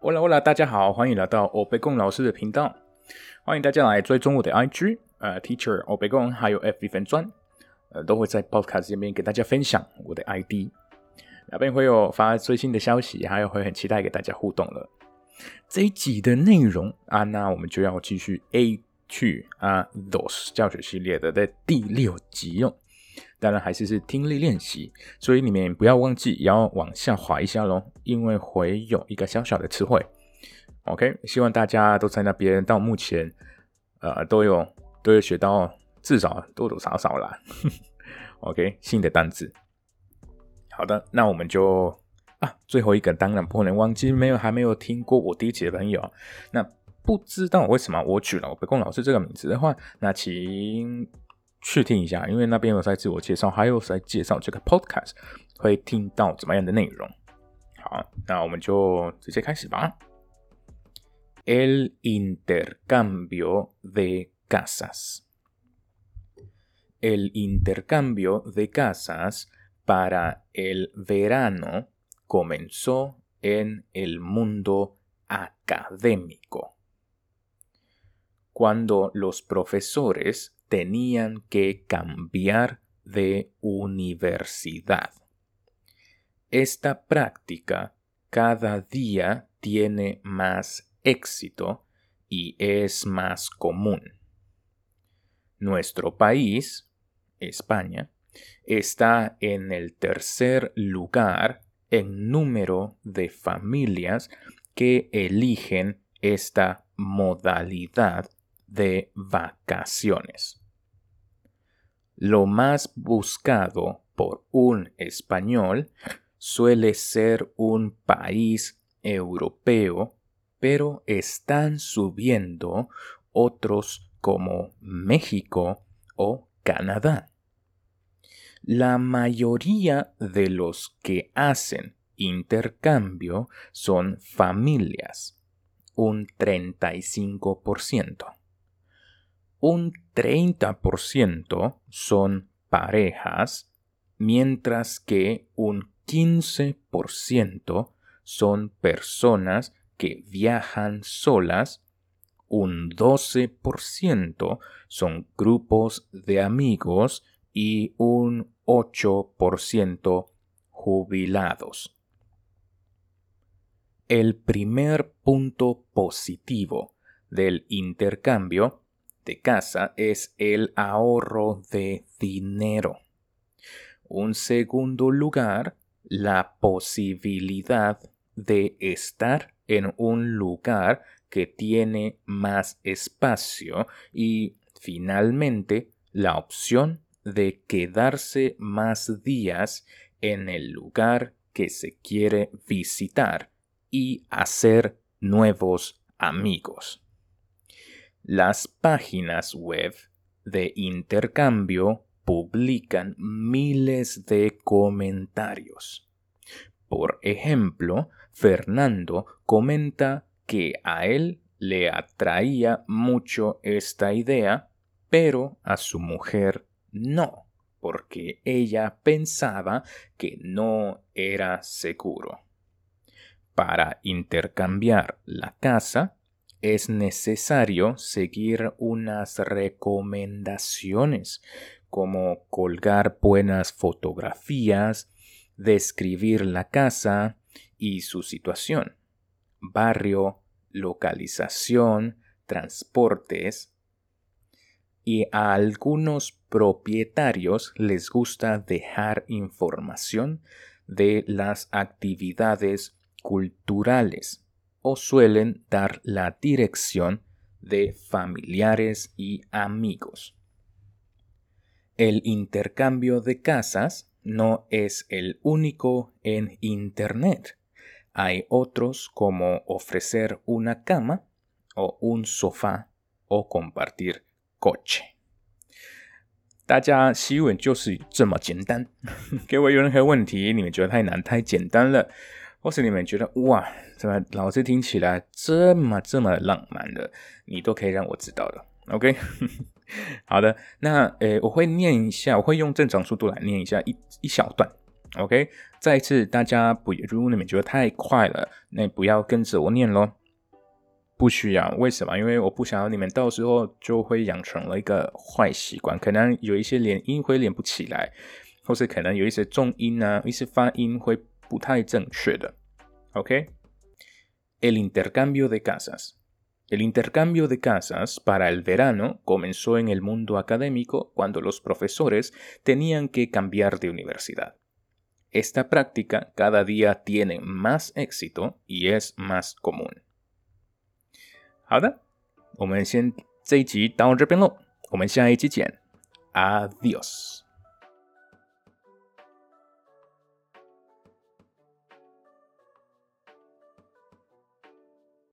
h 啦 l 啦，大家好，欢迎来到欧贝贡老师的频道。欢迎大家来追踪我的 IG，呃，Teacher 欧贝贡，还有 FB 粉专，呃，都会在 Podcast 这边给大家分享我的 ID。那边会有发最新的消息，还有会很期待给大家互动了。这一集的内容啊，那我们就要继续 A 去啊 Those 教学系列的的第六集哦。当然还是是听力练习，所以你们不要忘记也要往下滑一下喽，因为会有一个小小的词汇。OK，希望大家都在那边到目前，呃，都有都有学到至少多多少少啦。OK，新的单词。好的，那我们就啊，最后一个当然不能忘记，没有还没有听过我第一集的朋友，那不知道为什么我取了我北宫老师这个名字的话，那请。去听一下，因为那边有在自我介绍，还有在介绍这个 podcast，会听到怎么样的内容。好，那我们就直接开始吧。El intercambio de casas. El intercambio de casas para el verano comenzó en el mundo académico. Cuando los profesores tenían que cambiar de universidad. Esta práctica cada día tiene más éxito y es más común. Nuestro país, España, está en el tercer lugar en número de familias que eligen esta modalidad de vacaciones. Lo más buscado por un español suele ser un país europeo, pero están subiendo otros como México o Canadá. La mayoría de los que hacen intercambio son familias, un 35% un 30% son parejas, mientras que un 15% son personas que viajan solas, un 12% son grupos de amigos y un 8% jubilados. El primer punto positivo del intercambio casa es el ahorro de dinero. Un segundo lugar, la posibilidad de estar en un lugar que tiene más espacio y finalmente la opción de quedarse más días en el lugar que se quiere visitar y hacer nuevos amigos. Las páginas web de intercambio publican miles de comentarios. Por ejemplo, Fernando comenta que a él le atraía mucho esta idea, pero a su mujer no, porque ella pensaba que no era seguro. Para intercambiar la casa, es necesario seguir unas recomendaciones como colgar buenas fotografías, describir la casa y su situación, barrio, localización, transportes, y a algunos propietarios les gusta dejar información de las actividades culturales o suelen dar la dirección de familiares y amigos. El intercambio de casas no es el único en Internet. Hay otros como ofrecer una cama o un sofá o compartir coche. 大家希文就是这么简单。给我有任何问题，你们觉得太难、太简单了， 或是你们觉得哇，怎么老师听起来这么这么浪漫的，你都可以让我知道的。OK，好的，那诶，我会念一下，我会用正常速度来念一下一一小段。OK，再一次，大家不，如果你们觉得太快了，那不要跟着我念咯。不需要，为什么？因为我不想要你们到时候就会养成了一个坏习惯，可能有一些连音会连不起来，或是可能有一些重音啊，一些发音会 不太正确的。OK，el intercambio de casas。El intercambio de casas para el verano comenzó en el mundo académico cuando los profesores tenían que cambiar de universidad. Esta práctica cada día tiene más éxito y es más común. 好的，我们先这一集到这边喽，我们下一集见，Adios。